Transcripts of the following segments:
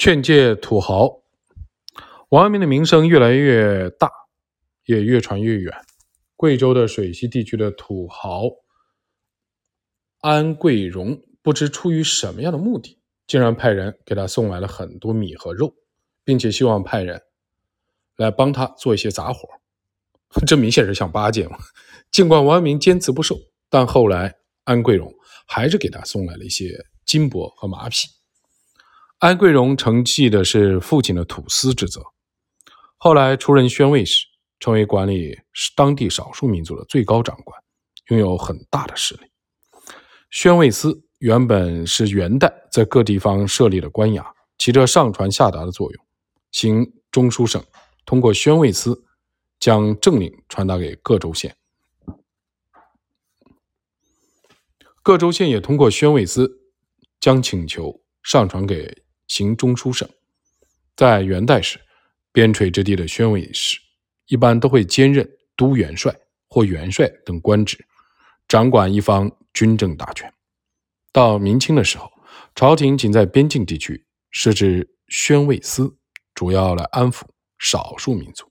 劝诫土豪，王阳明的名声越来越大，也越传越远。贵州的水西地区的土豪安贵荣，不知出于什么样的目的，竟然派人给他送来了很多米和肉，并且希望派人来帮他做一些杂活。这明显是想巴结嘛！尽管王阳明坚持不受，但后来安贵荣还是给他送来了一些金帛和马匹。安贵荣承继的是父亲的土司之责，后来出任宣慰使，成为管理当地少数民族的最高长官，拥有很大的势力。宣慰司原本是元代在各地方设立的官衙，起着上传下达的作用。行中书省通过宣慰司将政令传达给各州县，各州县也通过宣慰司将请求上传给。行中书省，在元代时，边陲之地的宣慰使一般都会兼任都元帅或元帅等官职，掌管一方军政大权。到明清的时候，朝廷仅在边境地区设置宣慰司，主要来安抚少数民族。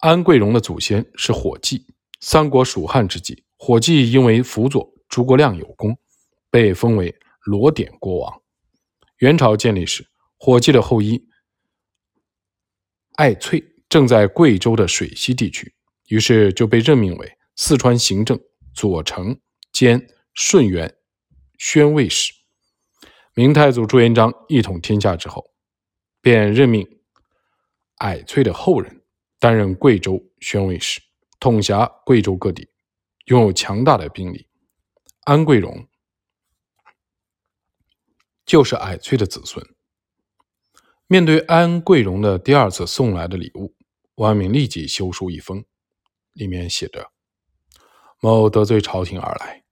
安贵荣的祖先是火计，三国蜀汉之际，火计因为辅佐诸葛亮有功。被封为罗典国王。元朝建立时，火计的后裔艾翠正在贵州的水西地区，于是就被任命为四川行政左丞兼顺元宣慰使。明太祖朱元璋一统天下之后，便任命艾翠的后人担任贵州宣慰使，统辖贵州各地，拥有强大的兵力。安贵荣。就是矮翠的子孙。面对安贵荣的第二次送来的礼物，王阳明立即修书一封，里面写着：“某得罪朝廷而来，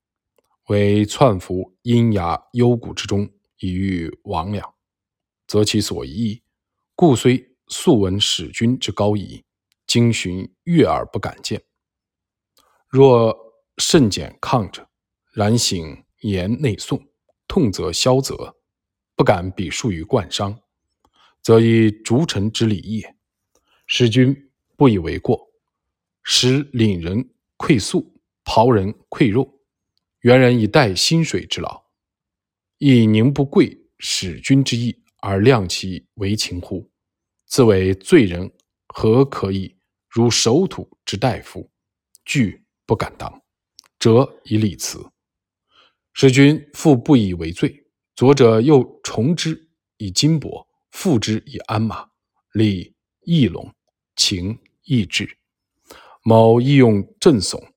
为窜伏阴崖幽谷之中，以遇亡两，则其所疑，故虽素闻使君之高仪，今寻悦而不敢见。若甚简抗者，然省言内诵，痛则消则。”不敢比述于冠商，则以逐臣之礼也。使君不以为过，使领人馈粟，袍人馈肉，元人以待薪水之劳，亦宁不贵使君之意而量其为情乎？自为罪人，何可以如守土之大夫，惧不敢当，辄以礼辞。使君复不以为罪。左者又重之以金帛，复之以鞍马，礼义隆，情义志。某亦用震悚，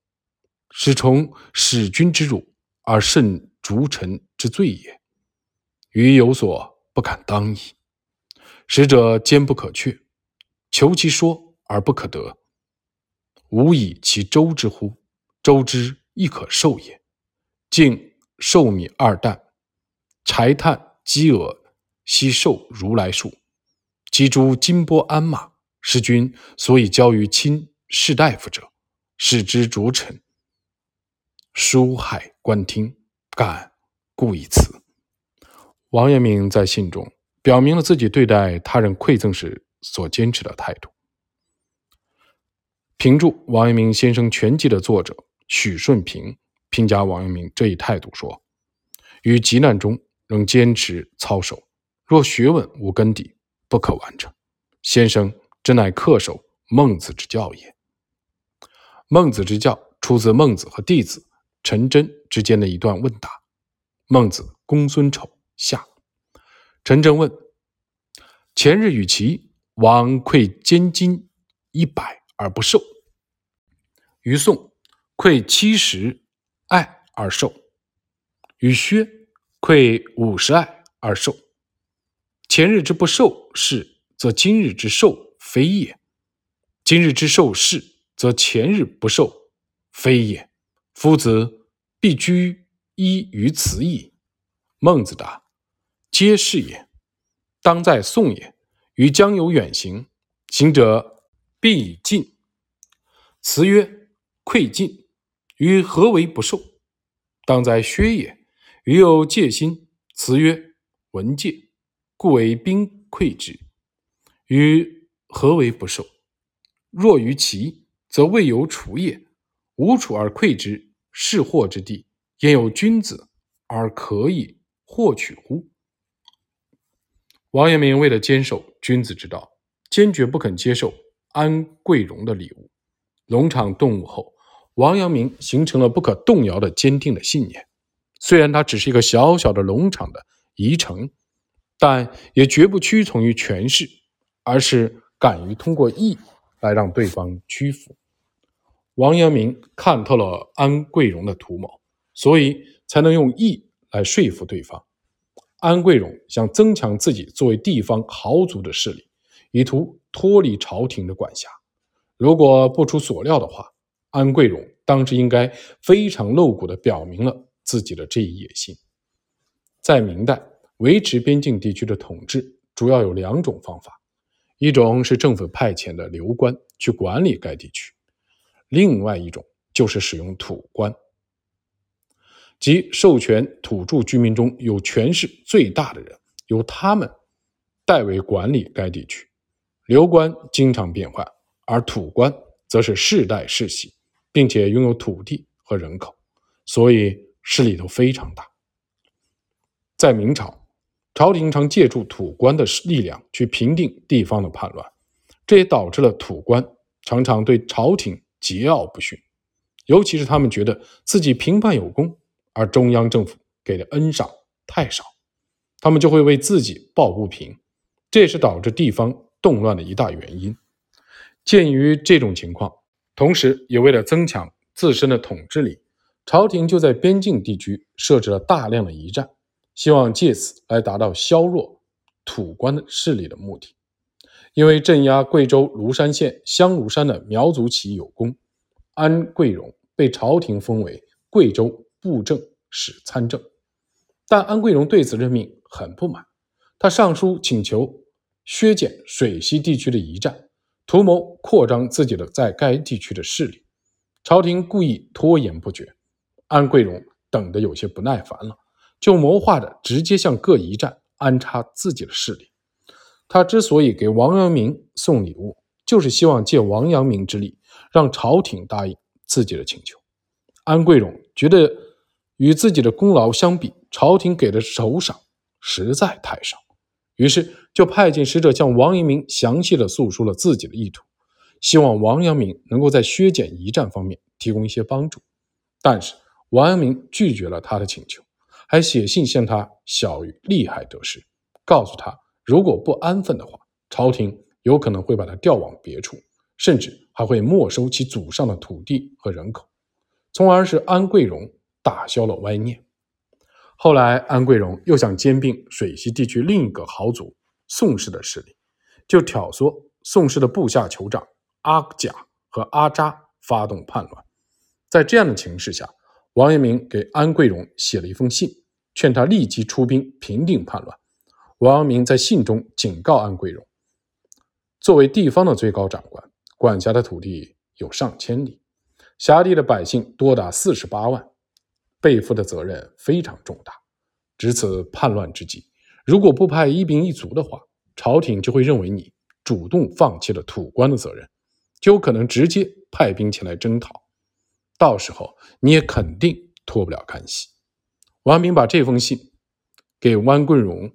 使从使君之辱，而甚逐臣之罪也。余有所不敢当矣。使者坚不可却，求其说而不可得。吾以其周之乎？周之亦可受也。竟受米二担。柴炭饥饿，悉受如来数。及诸金波鞍马，师君所以交于亲士大夫者，使之逐臣。书海观听，敢故以此。王阳明在信中表明了自己对待他人馈赠时所坚持的态度。评注《王阳明先生全集》的作者许顺平评价王阳明这一态度说：“于急难中。”仍坚持操守，若学问无根底，不可完成。先生真乃恪守孟子之教也。孟子之教出自孟子和弟子陈真之间的一段问答。孟子公孙丑下，陈真问：前日与其王馈坚金一百而不受，于宋馈七十爱而受，与薛。馈五十爱而受，前日之不受是，则今日之受非也；今日之受是，则前日不受非也。夫子必居一于此矣。孟子答：皆是也。当在宋也。于将有远行，行者必以进。辞曰：愧进，于何为不受？当在薛也。余有戒心，辞曰：“闻戒，故为兵溃之。于何为不受？若于其，则未有楚也。无楚而溃之，是祸之地。焉有君子而可以获取乎？”王阳明为了坚守君子之道，坚决不肯接受安贵荣的礼物。龙场动武后，王阳明形成了不可动摇的坚定的信念。虽然他只是一个小小的农场的遗臣，但也绝不屈从于权势，而是敢于通过义来让对方屈服。王阳明看透了安贵荣的图谋，所以才能用义来说服对方。安贵荣想增强自己作为地方豪族的势力，以图脱离朝廷的管辖。如果不出所料的话，安贵荣当时应该非常露骨地表明了自己的这一野心。在明代，维持边境地区的统治主要有两种方法：一种是政府派遣的流官去管理该地区；另外一种就是使用土官。即授权土著居民中有权势最大的人，由他们代为管理该地区。流官经常变换，而土官则是世代世袭，并且拥有土地和人口，所以势力都非常大。在明朝，朝廷常借助土官的力量去平定地方的叛乱，这也导致了土官常常对朝廷桀骜不驯，尤其是他们觉得自己平叛有功。而中央政府给的恩赏太少，他们就会为自己抱不平，这也是导致地方动乱的一大原因。鉴于这种情况，同时也为了增强自身的统治力，朝廷就在边境地区设置了大量的驿站，希望借此来达到削弱土官的势力的目的。因为镇压贵州庐山县香炉山的苗族起义有功，安贵荣被朝廷封为贵州。布政使参政，但安贵荣对此任命很不满，他上书请求削减水西地区的一站，图谋扩张自己的在该地区的势力。朝廷故意拖延不决，安贵荣等得有些不耐烦了，就谋划着直接向各一战安插自己的势力。他之所以给王阳明送礼物，就是希望借王阳明之力，让朝廷答应自己的请求。安贵荣觉得。与自己的功劳相比，朝廷给的首赏实在太少，于是就派遣使者向王阳明详细的诉说了自己的意图，希望王阳明能够在削减一战方面提供一些帮助。但是王阳明拒绝了他的请求，还写信向他晓谕利害得失，告诉他如果不安分的话，朝廷有可能会把他调往别处，甚至还会没收其祖上的土地和人口，从而使安贵荣。打消了歪念。后来，安贵荣又想兼并水西地区另一个豪族宋氏的势力，就挑唆宋氏的部下酋长阿甲和阿扎发动叛乱。在这样的情势下，王阳明给安贵荣写了一封信，劝他立即出兵平定叛乱。王阳明在信中警告安贵荣，作为地方的最高长官，管辖的土地有上千里，辖地的百姓多达四十八万。背负的责任非常重大，值此叛乱之际，如果不派一兵一卒的话，朝廷就会认为你主动放弃了土官的责任，就有可能直接派兵前来征讨，到时候你也肯定脱不了干系。王阳明把这封信给汪桂荣，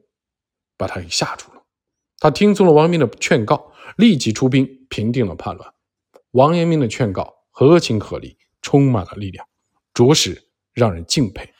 把他给吓住了。他听从了王阳明的劝告，立即出兵平定了叛乱。王阳明的劝告合情合理，充满了力量，着实。让人敬佩。